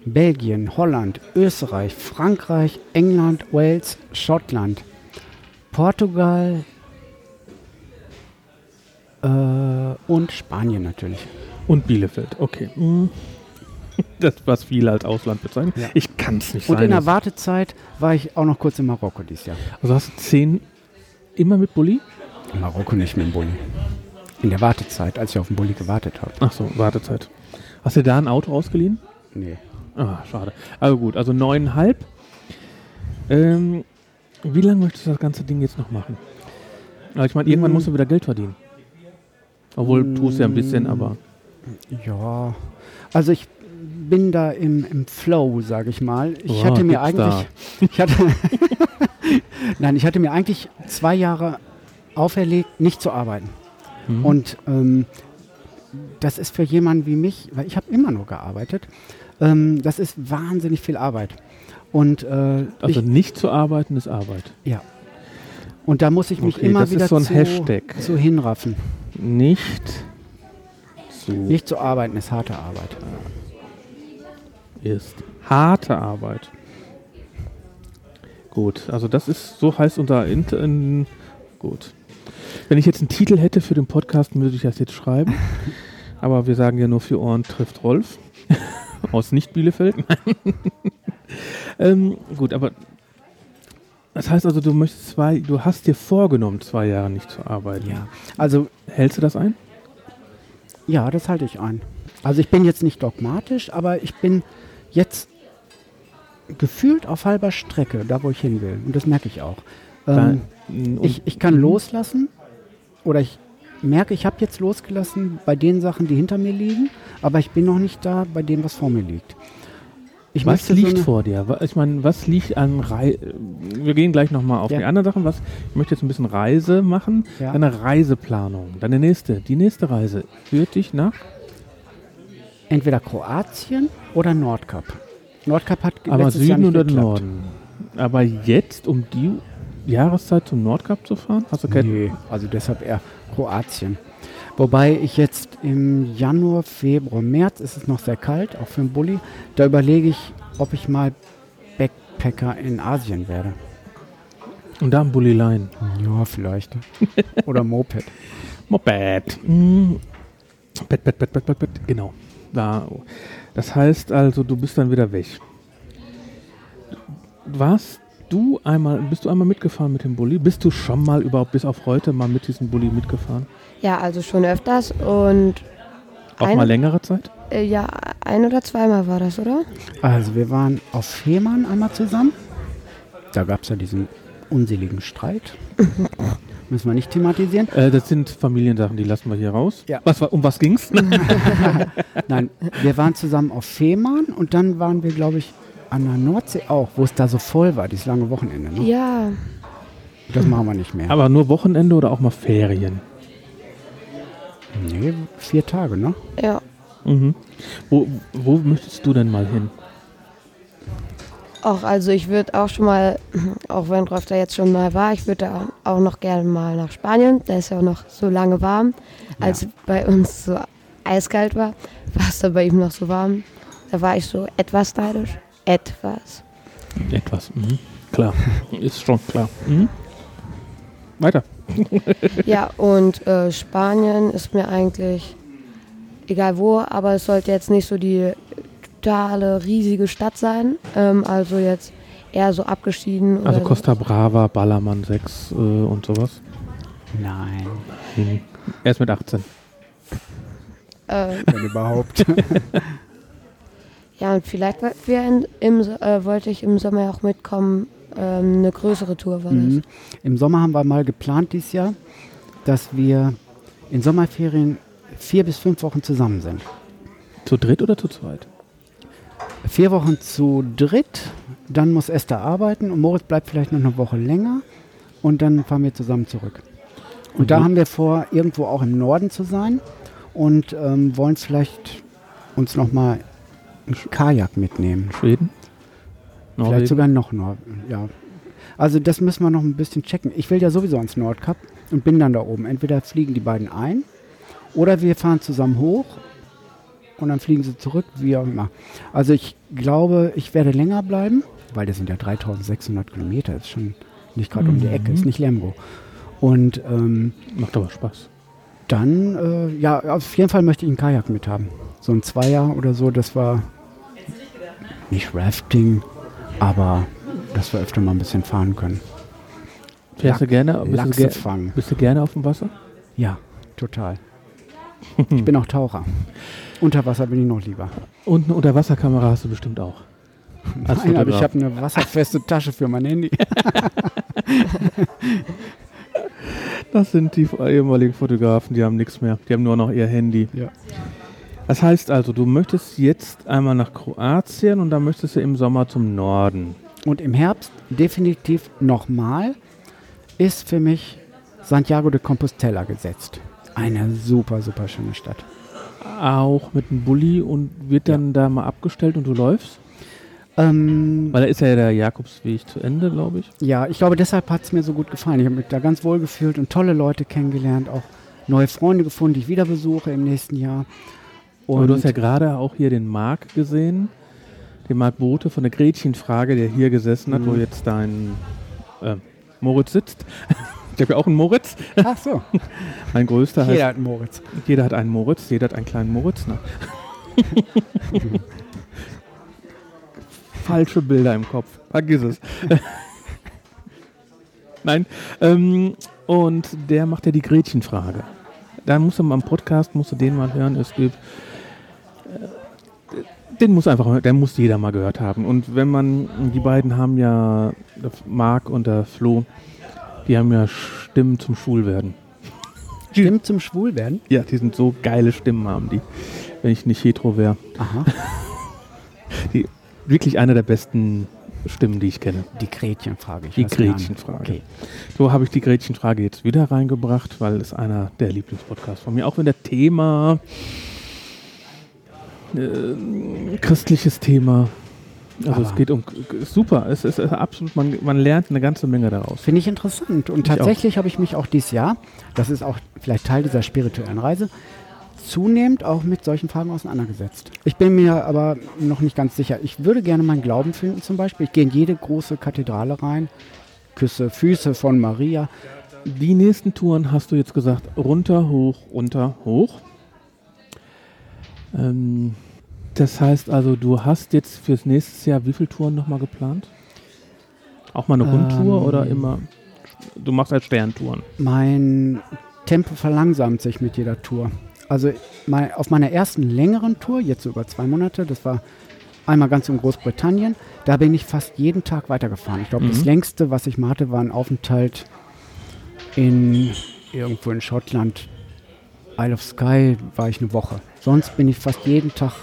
Belgien, Holland, Österreich, Frankreich, England, Wales, Schottland, Portugal äh, und Spanien natürlich. Und Bielefeld, okay. Mhm. [laughs] Das, was viele als Ausland bezeichnen. Ja. Ich kann es nicht Und sein. in der Wartezeit war ich auch noch kurz in Marokko dieses Jahr. also hast du zehn immer mit Bulli? In Marokko nicht mit dem Bulli. In der Wartezeit, als ich auf den Bulli gewartet habe. Ach so, Wartezeit. Hast du da ein Auto ausgeliehen? Nee. Ah, schade. Also gut, also neuneinhalb. Ähm, wie lange möchtest du das ganze Ding jetzt noch machen? Also ich meine, irgendwann Mm. musst du wieder Geld verdienen. Obwohl, tust ja ein bisschen, Mm. aber Ja, also ich bin da im, im Flow, sage ich mal. Ich Boah, hatte mir eigentlich, [laughs] ich hatte, [laughs] nein, ich hatte mir eigentlich zwei Jahre auferlegt, nicht zu arbeiten. Mhm. Und ähm, das ist für jemanden wie mich, weil ich habe immer nur gearbeitet, ähm, das ist wahnsinnig viel Arbeit. Und äh, also ich, nicht zu arbeiten ist Arbeit. ja. Und da muss ich mich Okay, immer wieder so zu, Hashtag. zu hinraffen. Nicht zu Nicht zu arbeiten ist harte Arbeit. ist harte Arbeit. Gut, also das ist, so heißt unser Int in, gut. Wenn ich jetzt einen Titel hätte für den Podcast, würde ich das jetzt schreiben. [laughs] Aber wir sagen ja nur für Ohren trifft Rolf. [laughs] Aus Nicht-Bielefeld. [laughs] ähm, gut, aber das heißt also, du möchtest zwei, du hast dir vorgenommen, zwei Jahre nicht zu arbeiten. Ja. Also Hältst du das ein? Ja, das halte ich ein. Also ich bin jetzt nicht dogmatisch, aber ich bin jetzt gefühlt auf halber Strecke, da wo ich hin will. Und das merke ich auch. Ähm, ich, ich kann Mhm. loslassen oder ich merke, ich habe jetzt losgelassen bei den Sachen, die hinter mir liegen, aber ich bin noch nicht da bei dem, was vor mir liegt. Ich was liegt so vor dir? Ich meine, was liegt an Reise? Wir gehen gleich nochmal auf Ja. die anderen Sachen. Was, ich möchte jetzt ein bisschen Reise machen. Ja. Deine Reiseplanung. Deine nächste, die nächste Reise führt dich nach. entweder Kroatien oder Nordkap. Nordkap hat Aber Süden oder geklappt. Norden? Aber jetzt, um die Jahreszeit zum Nordkap zu fahren? Hast du kein, Nee, also deshalb eher Kroatien. Wobei ich jetzt im Januar, Februar, März ist es noch sehr kalt, auch für einen Bulli. Da überlege ich, ob ich mal Backpacker in Asien werde. Und da am Bullilein. Ja, vielleicht. [laughs] Oder Moped. Moped. Mm. Bett, Bett, Bett, Bett, Bett, Bett. Genau. Da. Das heißt also, du bist dann wieder weg. Warst du einmal, bist du einmal mitgefahren mit dem Bulli? Bist du schon mal überhaupt bis auf heute mal mit diesem Bulli mitgefahren? Ja, also schon öfters und Auch Ein- mal längere Zeit? äh, ja, ein oder zweimal war das, oder? Also wir waren auf Fehmarn einmal zusammen. Da gab es ja diesen unseligen Streit. [laughs] Müssen wir nicht thematisieren. Äh, das sind Familiensachen, die lassen wir hier raus. Ja. Was war, um was ging's? [laughs] Nein, wir waren zusammen auf Fehmarn und dann waren wir, glaube ich, an der Nordsee auch, wo es da so voll war, dieses lange Wochenende. Ne? Ja, Das machen wir nicht mehr. Aber nur Wochenende oder auch mal Ferien? nee, vier Tage, ne? ja. Mhm. Wo, wo möchtest du denn mal hin? Auch, also ich würde auch schon mal, [clears throat] auch wenn Rolf da jetzt schon mal war, ich würde da auch noch gerne mal nach Spanien. Da ist ja auch noch so lange warm. Als bei uns so eiskalt war, [laughs] war es da bei ihm noch so warm. Da war ich so etwas neidisch. Etwas. Etwas. Mhm. Klar. Ist schon klar. Mhm. Weiter. [laughs] Ja, und äh, Spanien ist mir eigentlich egal wo, aber es sollte jetzt nicht so die totale riesige Stadt sein. Ähm, also jetzt eher so abgeschieden. Also Costa Brava, Ballermann 6 äh, und sowas. Nein, Mhm. Erst mit 18. So, äh, wenn überhaupt. [laughs] Ja, und vielleicht wir in, im, äh, wollte ich im Sommer auch mitkommen. Ähm, eine größere Tour war Mhm. das. Im Sommer haben wir mal geplant dieses Jahr, dass wir in Sommerferien vier bis fünf Wochen zusammen sind. Zu dritt oder zu zweit? Vier Wochen zu dritt, dann muss Esther arbeiten und Moritz bleibt vielleicht noch eine Woche länger und dann fahren wir zusammen zurück. Und da Mhm. haben wir vor, irgendwo auch im Norden zu sein und ähm, wollen vielleicht uns nochmal Kajak mitnehmen. Schweden? Norwegen? Vielleicht sogar noch Norden, ja. Also das müssen wir noch ein bisschen checken. Ich will ja sowieso ans Nordkap und bin dann da oben. Entweder fliegen die beiden ein oder wir fahren zusammen hoch und dann fliegen sie zurück, wie auch immer. Also ich glaube, ich werde länger bleiben, weil das sind ja 3600 Kilometer, ist schon nicht gerade um die Ecke, ist nicht Lemgo. Und ähm, Macht aber Spaß. dann, äh, ja, auf jeden Fall möchte ich einen Kajak mithaben. So ein Zweier oder so, das war nicht Rafting, aber dass wir öfter mal ein bisschen fahren können. Fährst du gerne, bist, du Lachse ger fangen. bist du gerne auf dem Wasser? Ja, total. Ich bin auch Taucher. Unter Wasser bin ich noch lieber. Und eine Unterwasserkamera hast du bestimmt auch. Nein, aber ich habe eine wasserfeste Tasche für mein Handy. [laughs] Das sind die ehemaligen Fotografen, die haben nichts mehr. Die haben nur noch ihr Handy. Ja. Das heißt also, du möchtest jetzt einmal nach Kroatien und dann möchtest du im Sommer zum Norden. Und im Herbst definitiv nochmal ist für mich Santiago de Compostela gesetzt. Eine super, super schöne Stadt. Auch mit einem Bulli und wird dann da mal abgestellt und du läufst? Ähm, Weil da ist ja der Jakobsweg zu Ende, glaube ich. Ja, ich glaube, deshalb hat es mir so gut gefallen. Ich habe mich da ganz wohl gefühlt und tolle Leute kennengelernt, auch neue Freunde gefunden, die ich wieder besuche im nächsten Jahr. Aber du hast ja gerade auch hier den Marc gesehen, den Marc Bote von der Gretchenfrage, der hier gesessen hat, wo Mhm. jetzt dein äh, Moritz sitzt. [laughs] Ich habe ja auch einen Moritz. Ach so, [laughs] Mein größter heißt, jeder hat einen Moritz. jeder hat einen Moritz, jeder hat einen kleinen Moritz. Ne? [laughs] Falsche Bilder im Kopf. Vergiss es. Nein. Ähm, und der macht ja die Gretchenfrage. Da musst du mal im Podcast, musst du den mal hören. Es gibt. Den muss einfach, der muss jeder mal gehört haben. Und wenn man, die beiden haben ja, der Marc und der Flo, die haben ja Stimmen zum Schwulwerden. [laughs] Stimmt zum Schwulwerden? Ja, die sind so geile Stimmen haben die. Wenn ich nicht hetero wäre. Aha. [laughs] Wirklich eine der besten Stimmen, die ich kenne. Die Gretchenfrage. Ich Die. Gretchenfrage. Okay. So habe ich die Gretchenfrage jetzt wieder reingebracht, weil es einer der Lieblingspodcasts von mir, auch wenn der Thema äh, christliches Thema, also Aber- es geht um, super, es ist absolut, man, man lernt eine ganze Menge daraus. Finde ich interessant. Und Ich tatsächlich habe ich mich auch dieses Jahr, das ist auch vielleicht Teil dieser spirituellen Reise, zunehmend auch mit solchen Fragen auseinandergesetzt. Ich bin mir aber noch nicht ganz sicher. Ich würde gerne meinen Glauben finden zum Beispiel. Ich gehe in jede große Kathedrale rein, küsse Füße von Maria. Die nächsten Touren hast du jetzt gesagt, runter, hoch, runter, hoch. Ähm, das heißt also, du hast jetzt fürs nächste Jahr wie viele Touren nochmal geplant? Auch mal eine Rundtour Ähm, oder immer? Du machst halt Sterntouren. Mein Tempo verlangsamt sich mit jeder Tour. Also mein, auf meiner ersten längeren Tour, jetzt so über zwei Monate, das war einmal ganz in Großbritannien, da bin ich fast jeden Tag weitergefahren. Ich glaube, das Mhm. längste, was ich mal hatte, war ein Aufenthalt in irgendwo in Schottland. Isle of Skye war ich eine Woche. Sonst bin ich fast jeden Tag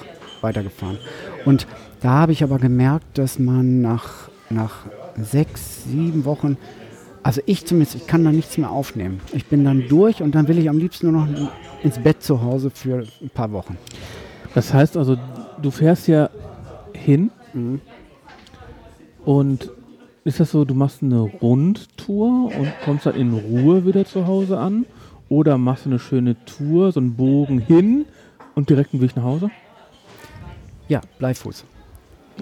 weitergefahren. Und da habe ich aber gemerkt, dass man nach, nach sechs, sieben Wochen also ich zumindest, ich kann da nichts mehr aufnehmen. Ich bin dann durch und dann will ich am liebsten nur noch ins Bett zu Hause für ein paar Wochen. Das heißt also, du fährst ja hin und ist das so, du machst eine Rundtour und kommst dann in Ruhe wieder zu Hause an? Oder machst du eine schöne Tour, so einen Bogen hin und direkt einen Weg nach Hause? Ja, Bleifuß.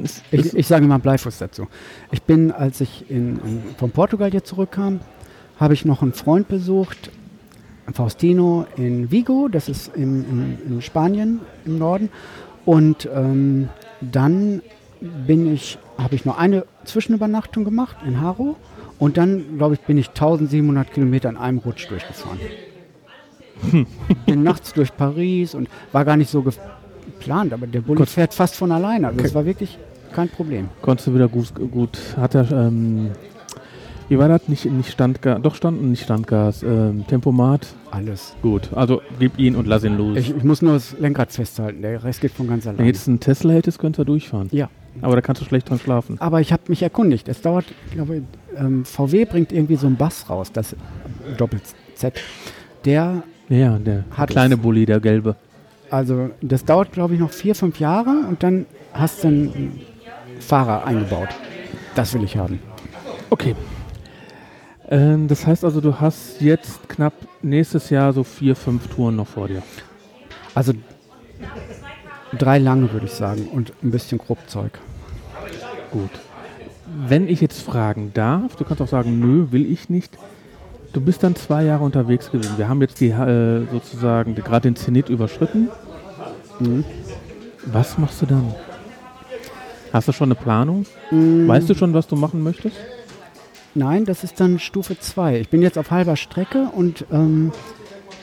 Ist- Ich, ist- ich sage mal Bleifuß dazu. Ich bin, als ich in, in, von Portugal jetzt zurückkam, habe ich noch einen Freund besucht, Faustino in Vigo, das ist in, in, in Spanien im Norden. Und ähm, dann bin ich, habe ich noch eine Zwischenübernachtung gemacht in Haro. Und dann, glaube ich, bin ich 1700 Kilometer in einem Rutsch durchgefahren. Bin nachts durch Paris und war gar nicht so geplant, aber der Bulli fährt fast von alleine. Also Okay. das war wirklich kein Problem. Konntest du wieder gut, gut hat er, ähm, wie war das? Nicht, nicht Standgas, doch Stand und nicht Standgas, ähm, Tempomat, Alles. gut. Also gib ihn und lass ihn los. Ich, ich muss nur das Lenkrad festhalten, der Rest geht von ganz Wenn alleine. jetzt ein Tesla hättest, könntest du durchfahren. Ja. Aber da kannst du schlecht dran schlafen. Aber ich habe mich erkundigt. Es dauert, ich glaube, ähm, VW bringt irgendwie so einen Bass raus, das Doppel-Z. Der, Ja, der Hat kleine es. Bulli, der gelbe. also das dauert, glaube ich, noch vier, fünf Jahre und dann hast du einen Fahrer eingebaut. Das will ich haben. Okay. Ähm, das heißt also, du hast jetzt knapp nächstes Jahr so vier, fünf Touren noch vor dir. Also drei lange, würde ich sagen, und ein bisschen Grobzeug. Gut. Wenn ich jetzt fragen darf, du kannst auch sagen, nö, will ich nicht. Du bist dann zwei Jahre unterwegs gewesen. Wir haben jetzt die äh, sozusagen gerade den Zenit überschritten. Mhm. Was machst du dann? Hast du schon eine Planung? Mm, Weißt du schon, was du machen möchtest? Nein, das ist dann Stufe 2. Ich bin jetzt auf halber Strecke und ähm,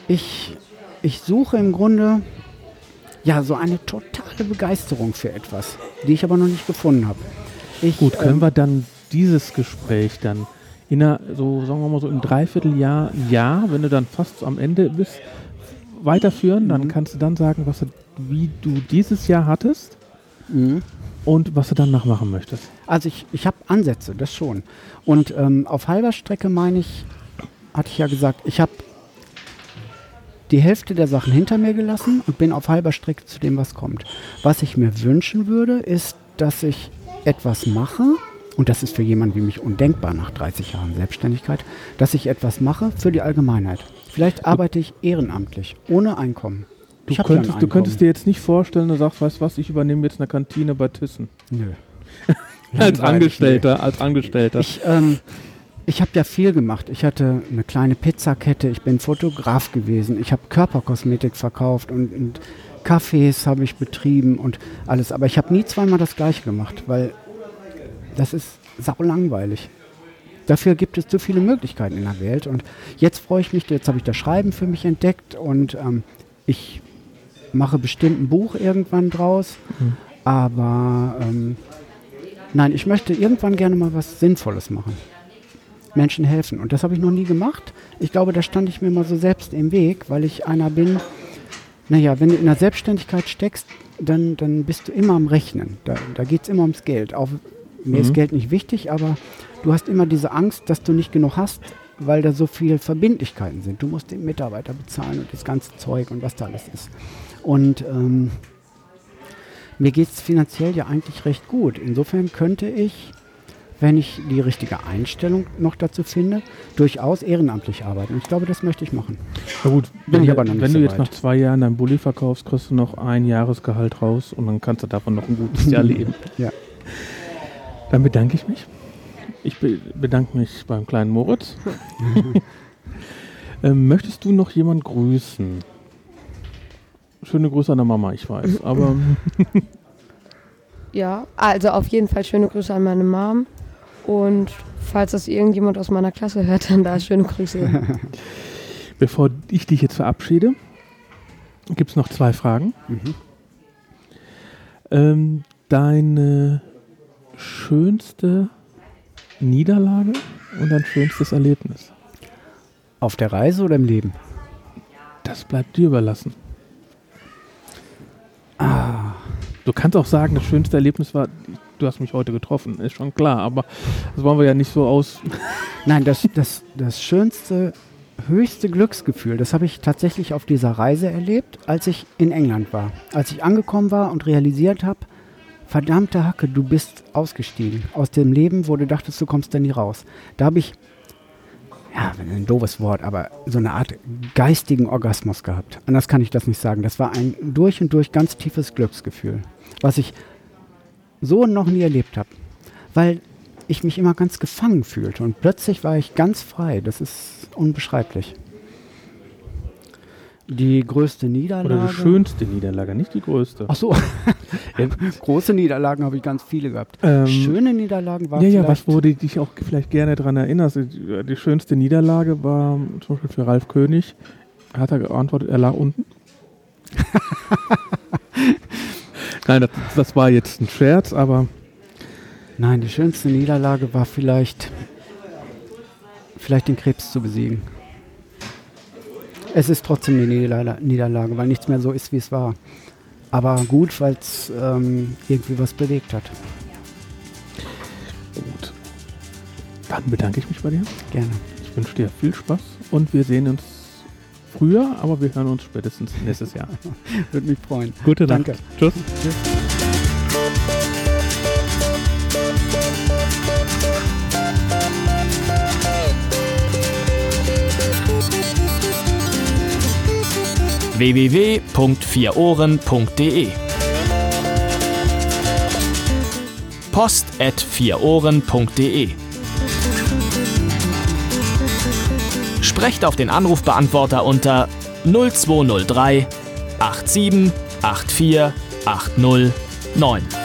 ich, ich suche im Grunde ja so eine totale Begeisterung für etwas, die ich aber noch nicht gefunden habe. Ich, Gut, können ähm, wir dann dieses Gespräch dann in einer, so sagen wir mal so im Dreivierteljahr, Jahr, wenn du dann fast am Ende bist, weiterführen. Dann Mhm. kannst du dann sagen, was du, wie du dieses Jahr hattest Mhm. und was du danach machen möchtest. Also ich, ich habe Ansätze, das schon. Und ähm, auf halber Strecke meine ich, hatte ich ja gesagt, ich habe die Hälfte der Sachen hinter mir gelassen und bin auf halber Strecke zu dem, was kommt. Was ich mir wünschen würde, ist, dass ich etwas mache, und das ist für jemanden wie mich undenkbar nach 30 Jahren Selbstständigkeit, dass ich etwas mache für die Allgemeinheit. Vielleicht arbeite ich ehrenamtlich, ohne Einkommen. Du könntest, du könntest Einkommen. dir jetzt nicht vorstellen, du sagst, weißt was, ich übernehme jetzt eine Kantine bei Thyssen. Nö. [laughs] Als Angestellter, als Angestellter. Ich, ähm, ich habe ja viel gemacht. Ich hatte eine kleine Pizzakette, ich bin Fotograf gewesen, ich habe Körperkosmetik verkauft und, und Cafés habe ich betrieben und alles. Aber ich habe nie zweimal das gleiche gemacht, weil das ist sau langweilig. Dafür gibt es so viele Möglichkeiten in der Welt. Und jetzt freue ich mich, jetzt habe ich das Schreiben für mich entdeckt und ähm, ich mache bestimmt ein Buch irgendwann draus. Mhm. Aber ähm, nein, ich möchte irgendwann gerne mal was Sinnvolles machen. Menschen helfen. Und das habe ich noch nie gemacht. Ich glaube, da stand ich mir mal so selbst im Weg, weil ich einer bin, naja, wenn du in der Selbstständigkeit steckst, dann, dann bist du immer am Rechnen. Da, da geht es immer ums Geld. Auch, mir Mhm. ist Geld nicht wichtig, aber du hast immer diese Angst, dass du nicht genug hast, weil da so viele Verbindlichkeiten sind. Du musst den Mitarbeiter bezahlen und das ganze Zeug und was da alles ist. Und ähm, mir geht es finanziell ja eigentlich recht gut. Insofern könnte ich, wenn ich die richtige Einstellung noch dazu finde, durchaus ehrenamtlich arbeiten. Und ich glaube, das möchte ich machen. Na gut, Bin wenn, ich du- aber noch nicht wenn so du jetzt weit. nach zwei Jahren dein Bulli verkaufst, kriegst du noch ein Jahresgehalt raus und dann kannst du davon noch ein gutes Jahr [laughs] leben. Ja. Dann bedanke ich mich. Ich be bedanke mich beim kleinen Moritz. [laughs] ähm, möchtest du noch jemand grüßen? Schöne Grüße an der Mama, ich weiß. Aber [laughs] Ja, also auf jeden Fall schöne Grüße an meine Mom. Und falls das irgendjemand aus meiner Klasse hört, dann da schöne Grüße. [laughs] bevor ich dich jetzt verabschiede, gibt es noch zwei Fragen. Mhm. Ähm, deine schönste Niederlage und dein schönstes Erlebnis? Auf der Reise oder im Leben? Das bleibt dir überlassen. Ah, Du kannst auch sagen, das schönste Erlebnis war, du hast mich heute getroffen, ist schon klar, aber das wollen wir ja nicht so aus. [laughs] nein, das, das, das schönste, höchste Glücksgefühl, das habe ich tatsächlich auf dieser Reise erlebt, als ich in England war. Als ich angekommen war und realisiert habe, verdammte Hacke, du bist ausgestiegen aus dem Leben, wo du dachtest, du kommst da nie raus. Da habe ich, ja, ein doofes Wort, aber so eine Art geistigen Orgasmus gehabt. Anders kann ich das nicht sagen. Das war ein durch und durch ganz tiefes Glücksgefühl, was ich so noch nie erlebt habe. Weil ich mich immer ganz gefangen fühlte und plötzlich war ich ganz frei. Das ist unbeschreiblich. Die größte Niederlage. Oder die schönste Niederlage, nicht die größte. Ach so, [laughs] [laughs] große Niederlagen habe ich ganz viele gehabt. ähm, Schöne Niederlagen waren ja, ja, was, wo du dich auch vielleicht gerne daran erinnerst. Die, die schönste Niederlage war zum Beispiel für Ralf König. Hat er geantwortet, er lag unten. [laughs] Nein, das, das war jetzt ein Scherz, aber Nein, die schönste Niederlage war vielleicht, vielleicht den Krebs zu besiegen. Es ist trotzdem eine Niederla Niederlage, weil nichts mehr so ist, wie es war. Aber gut, weil es ähm, irgendwie was bewegt hat. gut. Dann bedanke ich mich bei dir. Gerne. Ich wünsche dir viel Spaß und wir sehen uns früher, aber wir hören uns spätestens nächstes Jahr. [laughs] Würde mich freuen. Gute. Danke. Tschüss. www.vierohren.de Post at vierohren.de Sprecht auf den Anrufbeantworter unter 0203 87 84 80 9.